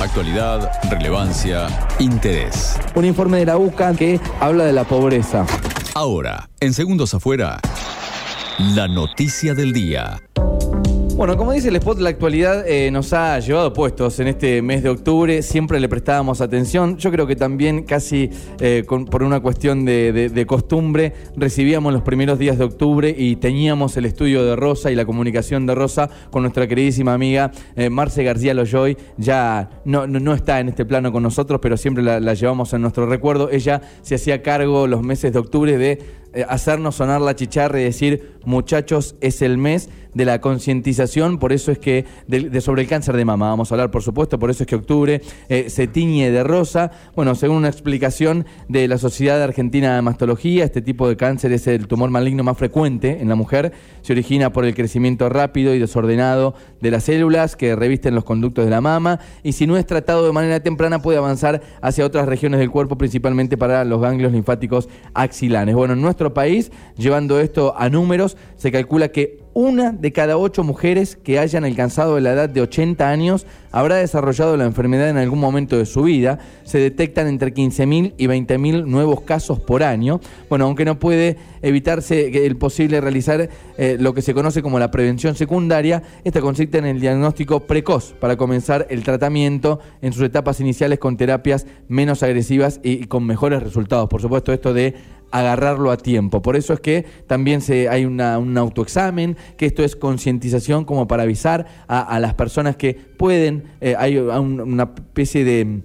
Actualidad, relevancia, interés. Un informe de la UCA que habla de la pobreza. Ahora, en segundos afuera, la noticia del día. Bueno, como dice el spot, la actualidad eh, nos ha llevado puestos en este mes de octubre. Siempre le prestábamos atención. Yo creo que también casi eh, por una cuestión de, costumbre recibíamos los primeros días de octubre y teníamos el estudio de Rosa y la comunicación de Rosa con nuestra queridísima amiga eh, Marce García Loyoy. Ya no, no, está en este plano con nosotros, pero siempre la, la llevamos en nuestro recuerdo. Ella se hacía cargo los meses de octubre de eh, hacernos sonar la chicharra y decir, muchachos, es el mes de la concientización, por eso es que, de, sobre el cáncer de mama, vamos a hablar por supuesto, por eso es que octubre eh, se tiñe de rosa. Bueno, según una explicación de la Sociedad Argentina de Mastología, este tipo de cáncer es el tumor maligno más frecuente en la mujer, se origina por el crecimiento rápido y desordenado de las células que revisten los conductos de la mama, y si no es tratado de manera temprana puede avanzar hacia otras regiones del cuerpo, principalmente para los ganglios linfáticos axilares. Bueno, en nuestro país, llevando esto a números, se calcula que una de cada ocho mujeres que hayan alcanzado la edad de 80 años habrá desarrollado la enfermedad en algún momento de su vida. Se detectan entre 15.000 y 20.000 nuevos casos por año. Bueno, aunque no puede evitarse el posible realizar eh, lo que se conoce como la prevención secundaria, esta consiste en el diagnóstico precoz para comenzar el tratamiento en sus etapas iniciales con terapias menos agresivas y con mejores resultados. Por supuesto, esto de agarrarlo a tiempo. Por eso es que también se, hay un autoexamen, que esto es concientización como para avisar a, las personas que pueden, eh, hay una especie de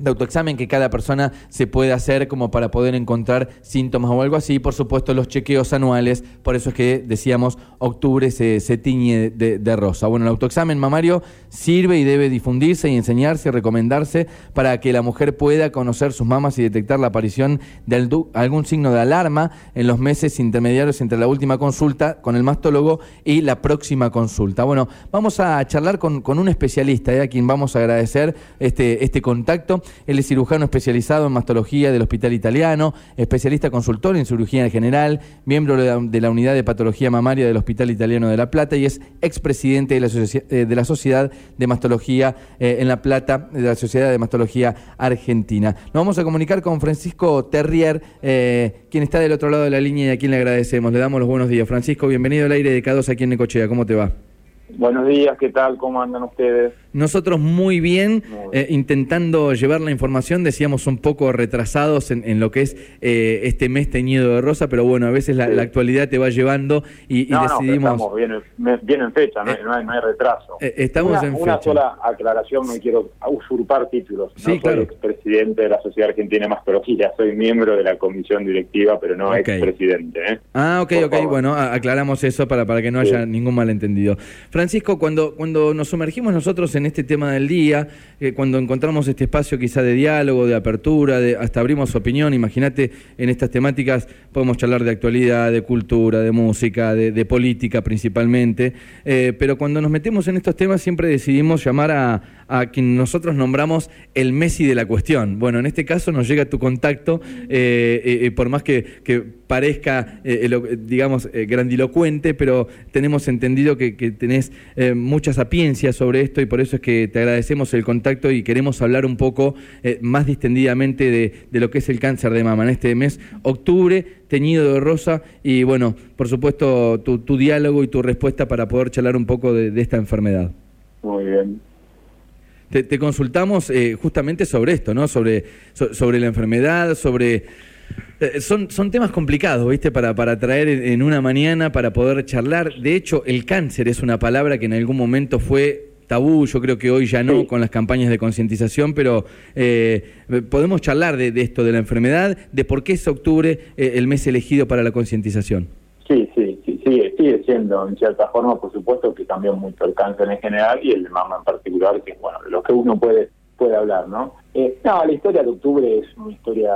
de autoexamen que cada persona se puede hacer como para poder encontrar síntomas o algo así. Por supuesto, los chequeos anuales, por eso es que decíamos octubre se, tiñe de, rosa. Bueno, el autoexamen mamario sirve y debe difundirse y enseñarse y recomendarse para que la mujer pueda conocer sus mamas y detectar la aparición de algún signo de alarma en los meses intermediarios entre la última consulta con el mastólogo y la próxima consulta. Bueno, vamos a charlar con, un especialista, ¿eh? a quien vamos a agradecer este, este contacto. Él es cirujano especializado en mastología del Hospital Italiano, especialista consultor en cirugía en general, miembro de la, unidad de patología mamaria del Hospital Italiano de La Plata y es expresidente de la, eh, de la Sociedad de Mastología eh, en La Plata, de la Sociedad de Mastología Argentina. Nos vamos a comunicar con Francisco Terrier, eh, quien está del otro lado de la línea y a quien le agradecemos. Le damos los buenos días. Francisco, bienvenido al aire de K2 aquí en Necochea. ¿Cómo te va? Buenos días, ¿qué tal? ¿Cómo andan ustedes? Nosotros muy bien, eh, intentando llevar la información, decíamos un poco retrasados en, lo que es eh, este mes teñido de rosa, pero bueno, a veces la, actualidad te va llevando y, decidimos... estamos bien, en fecha, no, hay, no hay, retraso. Eh, estamos una, en una sola aclaración, no quiero usurpar títulos. Sí, no soy expresidente de la Sociedad Argentina de Mastología, soy miembro de la comisión directiva, pero no expresidente. Ah, ok, ok, bueno, aclaramos eso para, para que no haya ningún malentendido. Francisco, cuando, cuando nos sumergimos nosotros en este tema del día, eh, cuando encontramos este espacio quizá de diálogo, de apertura, de, hasta abrimos opinión, imagínate, en estas temáticas podemos charlar de actualidad, de cultura, de música, de, política principalmente, eh, pero cuando nos metemos en estos temas siempre decidimos llamar a, a quien nosotros nombramos el Messi de la cuestión. Bueno, en este caso nos llega tu contacto, eh, por más que, parezca, digamos, grandilocuente, pero tenemos entendido que, que tenés eh, mucha sapiencia sobre esto y por eso es que te agradecemos el contacto y queremos hablar un poco eh, más distendidamente de, lo que es el cáncer de mama en este mes, octubre, teñido de rosa y bueno, por supuesto tu, diálogo y tu respuesta para poder charlar un poco de, esta enfermedad. Muy bien. Te, consultamos eh, justamente sobre esto, ¿no? Sobre, sobre la enfermedad, sobre eh, son, son temas complicados, ¿viste? Para, para traer en una mañana, para poder charlar. De hecho, el cáncer es una palabra que en algún momento fue tabú, yo creo que hoy ya no con las campañas de concientización, pero eh, podemos charlar de, esto, de la enfermedad, de por qué es octubre eh, el mes elegido para la concientización. En cierta forma, por supuesto, que cambió mucho el cáncer en general y el de mama en particular, que es bueno, de lo que uno puede, puede hablar, ¿no? no, la historia de octubre es una historia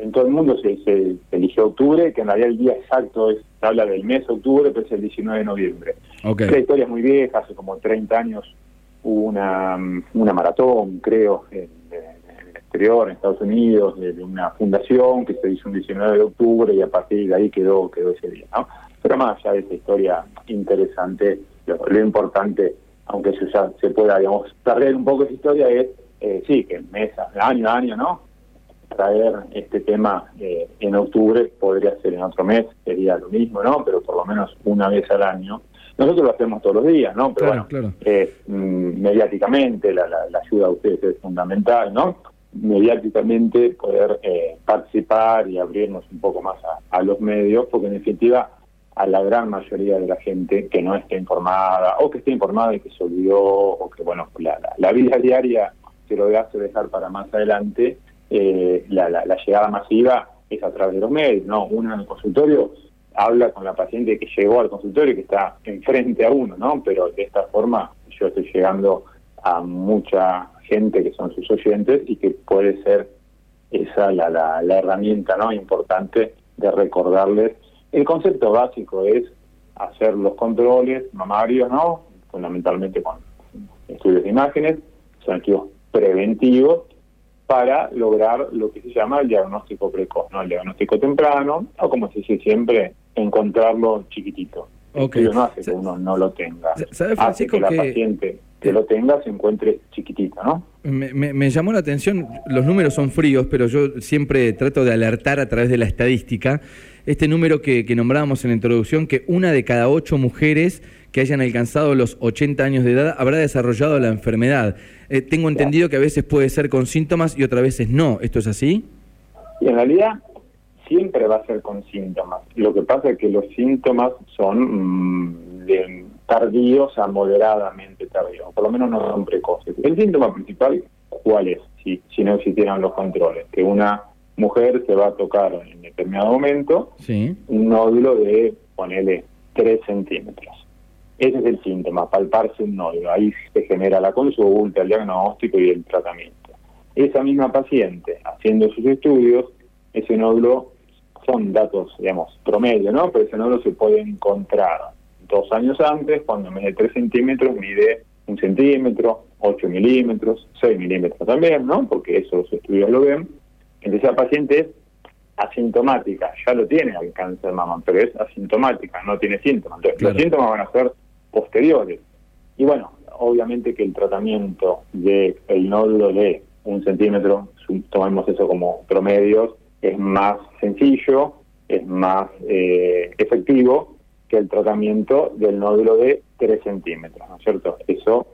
en todo el mundo se, se, eligió octubre, que en realidad el día exacto es, se habla del mes octubre, pero es el 19 de noviembre. Okay. La historia es muy vieja, hace como 30 años hubo una, una maratón, creo, en, el exterior, en Estados Unidos, de, una fundación que se hizo un 19 de octubre y a partir de ahí quedó, quedó ese día. ¿no? Pero más allá de esa historia interesante, lo, importante aunque se, se pueda, digamos, perder un poco esa historia, es, eh, sí, que mes, año a año, ¿no? Traer este tema eh, en octubre podría ser en otro mes, sería lo mismo, ¿no? Pero por lo menos una vez al año. Nosotros lo hacemos todos los días, ¿no? Pero bueno, claro. Eh, mm, mediáticamente la, la, ayuda a ustedes es fundamental, ¿no? Mediáticamente poder eh, participar y abrirnos un poco más a, a los medios, porque en definitiva a la gran mayoría de la gente que no esté informada o que esté informada y que se olvidó o que, bueno, la, la, vida diaria se lo hace dejar para más adelante, eh, la, la, llegada masiva es a través de los medios, ¿no? Uno en el consultorio habla con la paciente que llegó al consultorio y que está enfrente a uno, ¿no? Pero de esta forma yo estoy llegando a mucha gente que son sus oyentes y que puede ser esa la, la, la herramienta no importante de recordarles el concepto básico es hacer los controles mamarios, ¿no? Fundamentalmente con estudios de imágenes, son estudios preventivos para lograr lo que se llama el diagnóstico precoz, ¿no? El diagnóstico temprano, o como se dice siempre, encontrarlo chiquitito. Okay. no hace que uno no lo tenga. ¿Sabe, Francisco, hace que la paciente que lo tenga se encuentre chiquitito, ¿no? Me, me, llamó la atención, los números son fríos, pero yo siempre trato de alertar a través de la estadística este número que, nombrábamos en la introducción, que una de cada ocho mujeres que hayan alcanzado los 80 años de edad habrá desarrollado la enfermedad. Eh, tengo entendido que a veces puede ser con síntomas y otras veces no. ¿Esto es así? Y en realidad siempre va a ser con síntomas. Lo que pasa es que los síntomas son mm, tardíos a moderadamente tardíos, por lo menos no son precoces. El síntoma principal, ¿cuál es? Si, si no existieran los controles, que una mujer se va a tocar en determinado momento un nódulo de, ponele, 3 centímetros. Ese es el síntoma, palparse un nódulo. Ahí se genera la consulta, el diagnóstico y el tratamiento. Esa misma paciente, haciendo sus estudios, ese nódulo son datos, digamos, promedio, ¿no? Pero ese nódulo se puede encontrar dos años antes, cuando en vez de 3 centímetros mide un centímetro, 8 milímetros, 6 milímetros también, ¿no? Porque eso los estudios lo ven entonces la paciente es asintomática, ya lo tiene el cáncer de mama, pero es asintomática, no tiene síntomas. Entonces los síntomas van a ser posteriores. Y bueno, obviamente que el tratamiento del el nódulo de un centímetro, tomemos eso como promedios, es más sencillo, es más eh, efectivo que el tratamiento del nódulo de 3 centímetros, ¿no es cierto? Eso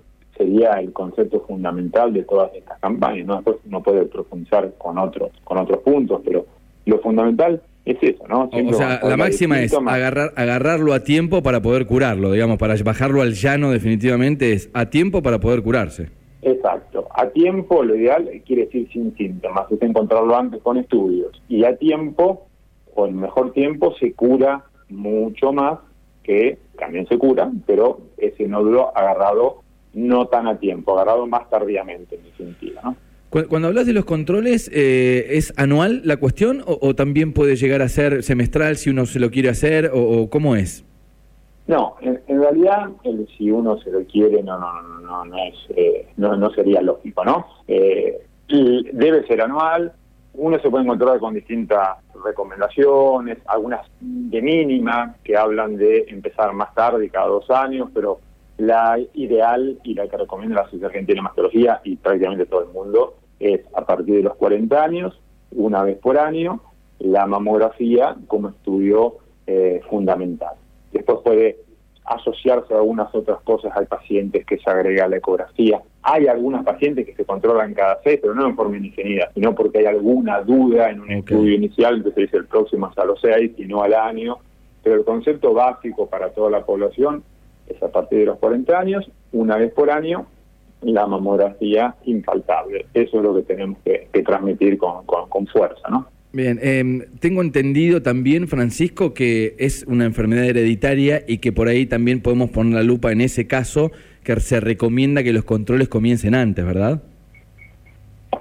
sería el concepto fundamental de todas estas campañas. ¿no? Después uno puede profundizar con otros, con otros puntos, pero lo fundamental es eso, ¿no? o sea, la máxima es agarrar, agarrarlo a tiempo para poder curarlo, digamos, para bajarlo al llano definitivamente es a tiempo para poder curarse. Exacto, a tiempo lo ideal quiere decir sin síntomas, es encontrarlo antes con estudios y a tiempo, o en mejor tiempo, se cura mucho más que también se cura, pero ese nódulo agarrado no tan a tiempo, agarrado más tardíamente en definitiva. ¿no? Cuando hablas de los controles, eh, ¿es anual la cuestión o, también puede llegar a ser semestral si uno se lo quiere hacer o, cómo es? No, en, realidad el, si uno se lo quiere no no no no, es eh, no, no sería lógico, ¿no? Eh, debe ser anual. Uno se puede encontrar con distintas recomendaciones, algunas de mínima que hablan de empezar más tarde, cada dos años, pero la ideal y la que recomienda la Sociedad Argentina de Mastología y prácticamente todo el mundo es a partir de los 40 años, una vez por año, la mamografía como estudio eh, fundamental. Después puede asociarse a algunas otras cosas. Hay pacientes que se agrega la ecografía. Hay algunas pacientes que se controlan cada seis, pero no en forma indefinida, sino porque hay alguna duda en un estudio inicial, se dice el próximo es a los seis y no al año. Pero el concepto básico para toda la población es a partir de los 40 años, una vez por año, la mamografía infaltable. Eso es lo que tenemos que, transmitir con, con, fuerza, ¿no? Bien, em, tengo entendido también, Francisco, que es una enfermedad hereditaria y que por ahí también podemos poner la lupa en ese caso, que se recomienda que los controles comiencen antes, ¿verdad?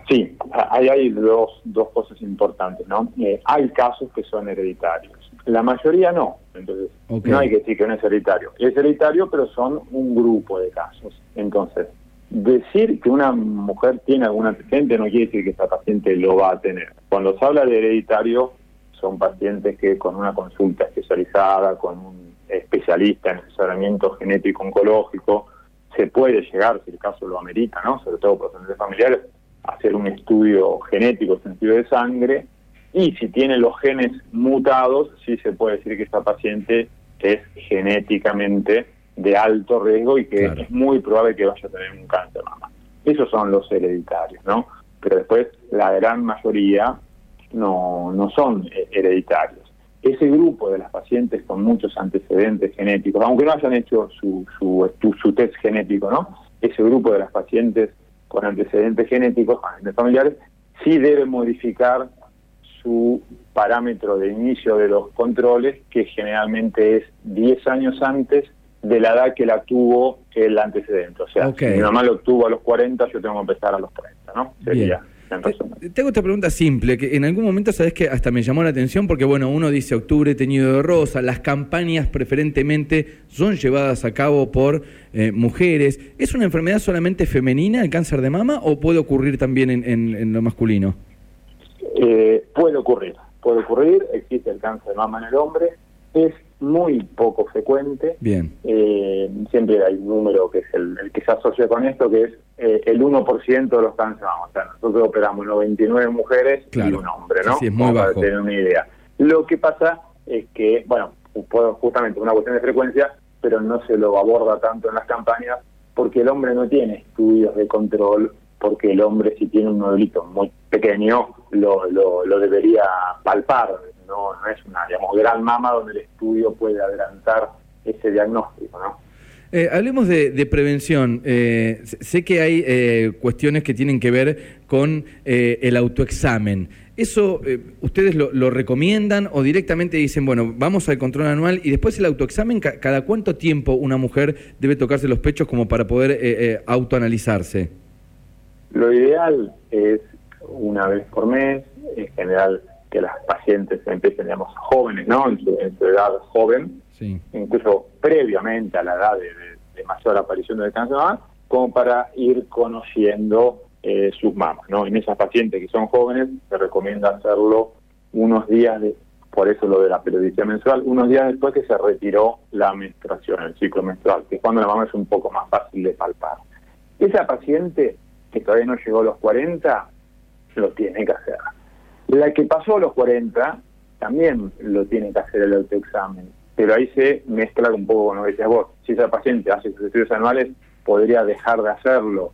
Sí, hay, hay dos, dos cosas importantes, ¿no? Eh, hay casos que son hereditarios la mayoría no, entonces no hay que decir que no es hereditario. Es hereditario, pero son un grupo de casos. Entonces, decir que una mujer tiene algún antecedente no quiere decir que esa paciente lo va a tener. Cuando se habla de hereditario, son pacientes que con una consulta especializada, con un especialista en asesoramiento genético oncológico, se puede llegar, si el caso lo amerita, ¿no? sobre todo por los familiares, a hacer un estudio genético, sentido de sangre, y si tiene los genes mutados, sí se puede decir que esta paciente es genéticamente de alto riesgo y que es muy probable que vaya a tener un cáncer mama. Esos son los hereditarios, ¿no? Pero después la gran mayoría no, no son hereditarios. Ese grupo de las pacientes con muchos antecedentes genéticos, aunque no hayan hecho su, su, su test genético, ¿no? Ese grupo de las pacientes con antecedentes genéticos, familiares, sí debe modificar su parámetro de inicio de los controles, que generalmente es 10 años antes de la edad que la tuvo el antecedente. O sea, si mi mamá lo tuvo a los 40, yo tengo que empezar a los 30, ¿no? Sería. Tengo esta pregunta simple, que en algún momento sabes que hasta me llamó la atención porque, bueno, uno dice octubre teñido de rosa, las campañas preferentemente son llevadas a cabo por eh, mujeres. ¿Es una enfermedad solamente femenina el cáncer de mama o puede ocurrir también en, lo masculino? Eh, puede ocurrir, puede ocurrir, existe el cáncer de mama en el hombre, es muy poco frecuente. Bien. Eh, siempre hay un número que es el, que se asocia con esto, que es eh, el 1% de los cánceres. O sea, nosotros operamos 99 mujeres y un hombre, ¿no? Sí, es muy bajo. Para tener una idea. Lo que pasa es que, bueno, justamente una cuestión de frecuencia, pero no se lo aborda tanto en las campañas porque el hombre no tiene estudios de control, porque el hombre si tiene un nodulito muy pequeño lo, lo, lo debería palpar, no, es una digamos, gran mama donde el estudio puede adelantar ese diagnóstico, ¿no? Eh, hablemos de, prevención. Eh, sé que hay eh, cuestiones que tienen que ver con el autoexamen. ¿Eso ustedes lo, recomiendan o directamente dicen, bueno, vamos al control anual y después el autoexamen, ¿cada cuánto tiempo una mujer debe tocarse los pechos como para poder autoanalizarse? Lo ideal es una vez por mes, en general que las pacientes empiecen, digamos, jóvenes, ¿no? En su, edad joven, incluso previamente a la edad de, mayor aparición del cáncer como para ir conociendo eh, sus mamas, ¿no? En esas pacientes que son jóvenes se recomienda hacerlo unos días, de, por eso lo de la periodicidad menstrual, unos días después que se retiró la menstruación, el ciclo menstrual, que es cuando la mama es un poco más fácil de palpar. Esa paciente que todavía no llegó a los 40, lo tiene que hacer. La que pasó a los 40 también lo tiene que hacer el autoexamen, pero ahí se mezcla un poco con lo que decías vos. Si esa paciente hace sus estudios anuales, podría dejar de hacerlo.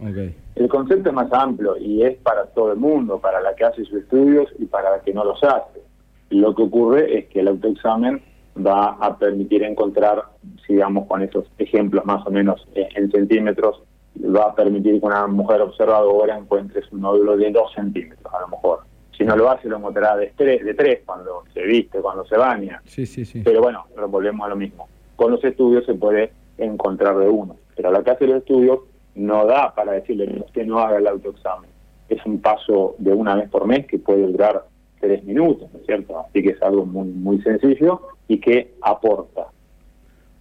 El concepto es más amplio y es para todo el mundo, para la que hace sus estudios y para la que no los hace. Lo que ocurre es que el autoexamen va a permitir encontrar, sigamos con esos ejemplos más o menos en centímetros, va a permitir que una mujer observadora encuentre un nódulo de 2 centímetros, a lo mejor. Si no lo hace, lo encontrará de tres, de tres cuando se viste, cuando se baña. Sí, sí, sí. Pero bueno, volvemos a lo mismo. Con los estudios se puede encontrar de uno. Pero la que hace los estudios no da para decirle que no haga el autoexamen. Es un paso de una vez por mes que puede durar tres minutos, ¿no es cierto? Así que es algo muy, muy sencillo y que aporta.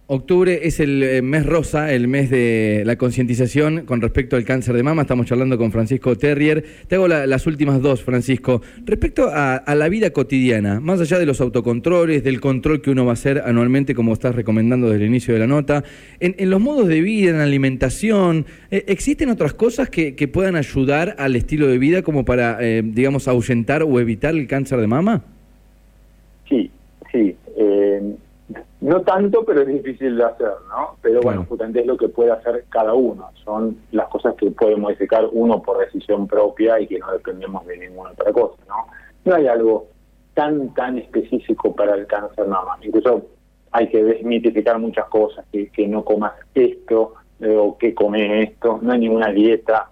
Octubre es el eh, mes rosa, el mes de la concientización con respecto al cáncer de mama. Estamos charlando con Francisco Terrier. Te hago las últimas dos, Francisco. Respecto a, la vida cotidiana, más allá de los autocontroles, del control que uno va a hacer anualmente, como estás recomendando desde el inicio de la nota, en, los modos de vida, en la alimentación, eh, ¿existen otras cosas que, puedan ayudar al estilo de vida como para, eh, digamos, ahuyentar o evitar el cáncer de mama? Sí, sí. No tanto, pero es difícil de hacer, ¿no? Pero bueno, justamente es lo que puede hacer cada uno. Son las cosas que puede modificar uno por decisión propia y que no dependemos de ninguna otra cosa, ¿no? No hay algo tan, tan específico para el cáncer mama. Incluso hay que desmitificar muchas cosas, que, que no comas esto eh, o que come esto. No hay ninguna dieta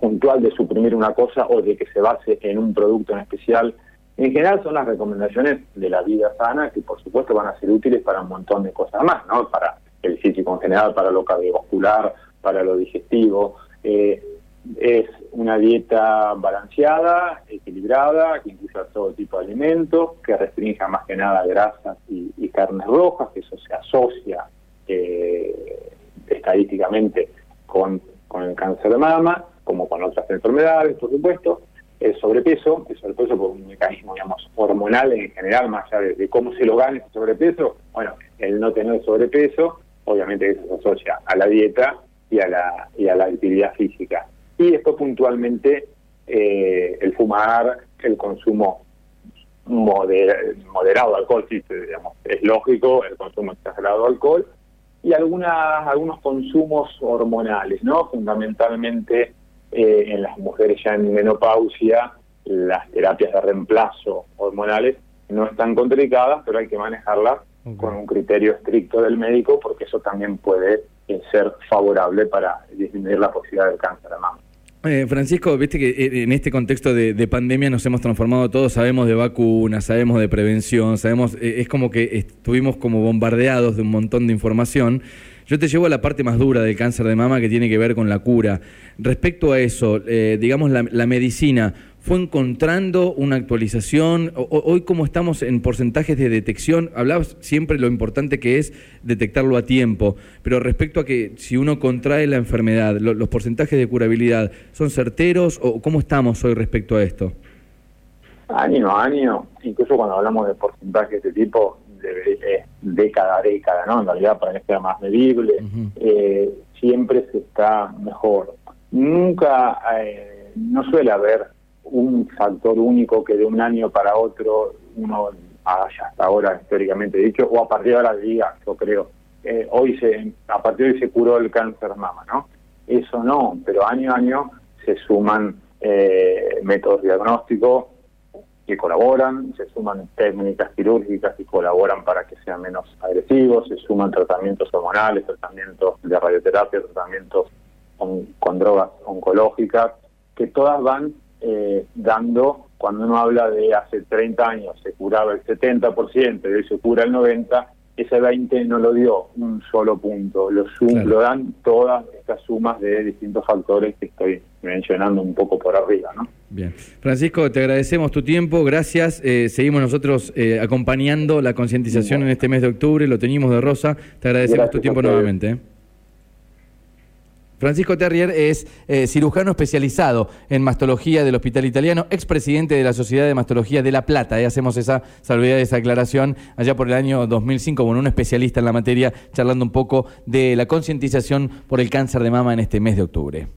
puntual de suprimir una cosa o de que se base en un producto en especial en general son las recomendaciones de la vida sana que por supuesto van a ser útiles para un montón de cosas más, ¿no? Para el físico en general, para lo cardiovascular, para lo digestivo. Eh, es una dieta balanceada, equilibrada, que incluya todo tipo de alimentos, que restrinja más que nada grasas y, carnes rojas, que eso se asocia eh, estadísticamente con, con el cáncer de mama, como con otras enfermedades, por supuesto el sobrepeso, el sobrepeso por un mecanismo, digamos, hormonal en general, más allá de, cómo se lo gane ese sobrepeso, bueno, el no tener sobrepeso, obviamente eso se asocia a la dieta y a la, y a la actividad física. Y esto puntualmente eh, el fumar, el consumo moderado de alcohol, sí, digamos, es lógico, el consumo exagerado de alcohol, y algunas, algunos consumos hormonales, ¿no? Fundamentalmente eh, en las mujeres ya en menopausia, las terapias de reemplazo hormonales no están contraindicadas, pero hay que manejarlas con un criterio estricto del médico porque eso también puede eh, ser favorable para disminuir la posibilidad del cáncer de mama. Eh, Francisco, viste que eh, en este contexto de, pandemia nos hemos transformado todos, sabemos de vacunas, sabemos de prevención, sabemos, eh, es como que estuvimos como bombardeados de un montón de información. Yo te llevo a la parte más dura del cáncer de mama que tiene que ver con la cura. Respecto a eso, digamos, la medicina, fue encontrando una actualización. hoy, como estamos en porcentajes de detección, hablabas siempre lo importante que es detectarlo a tiempo, pero respecto a que si uno contrae la enfermedad, los porcentajes de curabilidad, ¿son certeros o cómo estamos hoy respecto a esto? Año a año, incluso cuando hablamos de porcentajes de este tipo, de, década a década, ¿no? En realidad, para que sea más medible, eh, siempre se está mejor. Nunca, eh, no suele haber un factor único que de un año para otro uno haya hasta ahora históricamente dicho, o a partir de ahora diga, yo creo, eh, hoy se, a partir de hoy se curó el cáncer mama, ¿no? Eso no, pero año a año se suman eh, métodos diagnósticos que colaboran, se suman técnicas quirúrgicas que colaboran para que sean menos agresivos, se suman tratamientos hormonales, tratamientos de radioterapia, tratamientos con drogas oncológicas, que todas van eh, dando, cuando uno habla de hace 30 años se curaba el 70% y hoy se cura el 90%, ese 20 no lo dio un solo punto, lo, lo dan todas estas sumas de distintos factores que estoy mencionando un poco por arriba. ¿no? Bien. Francisco, te agradecemos tu tiempo, gracias. Eh, seguimos nosotros eh, acompañando la concientización en este mes de octubre, lo teníamos de rosa. Te agradecemos tu tiempo nuevamente. Francisco Terrier es eh, cirujano especializado en mastología del Hospital Italiano, expresidente de la Sociedad de Mastología de La Plata. Eh, hacemos esa salvedad, esa aclaración allá por el año 2005, con un especialista en la materia, charlando un poco de la concientización por el cáncer de mama en este mes de octubre.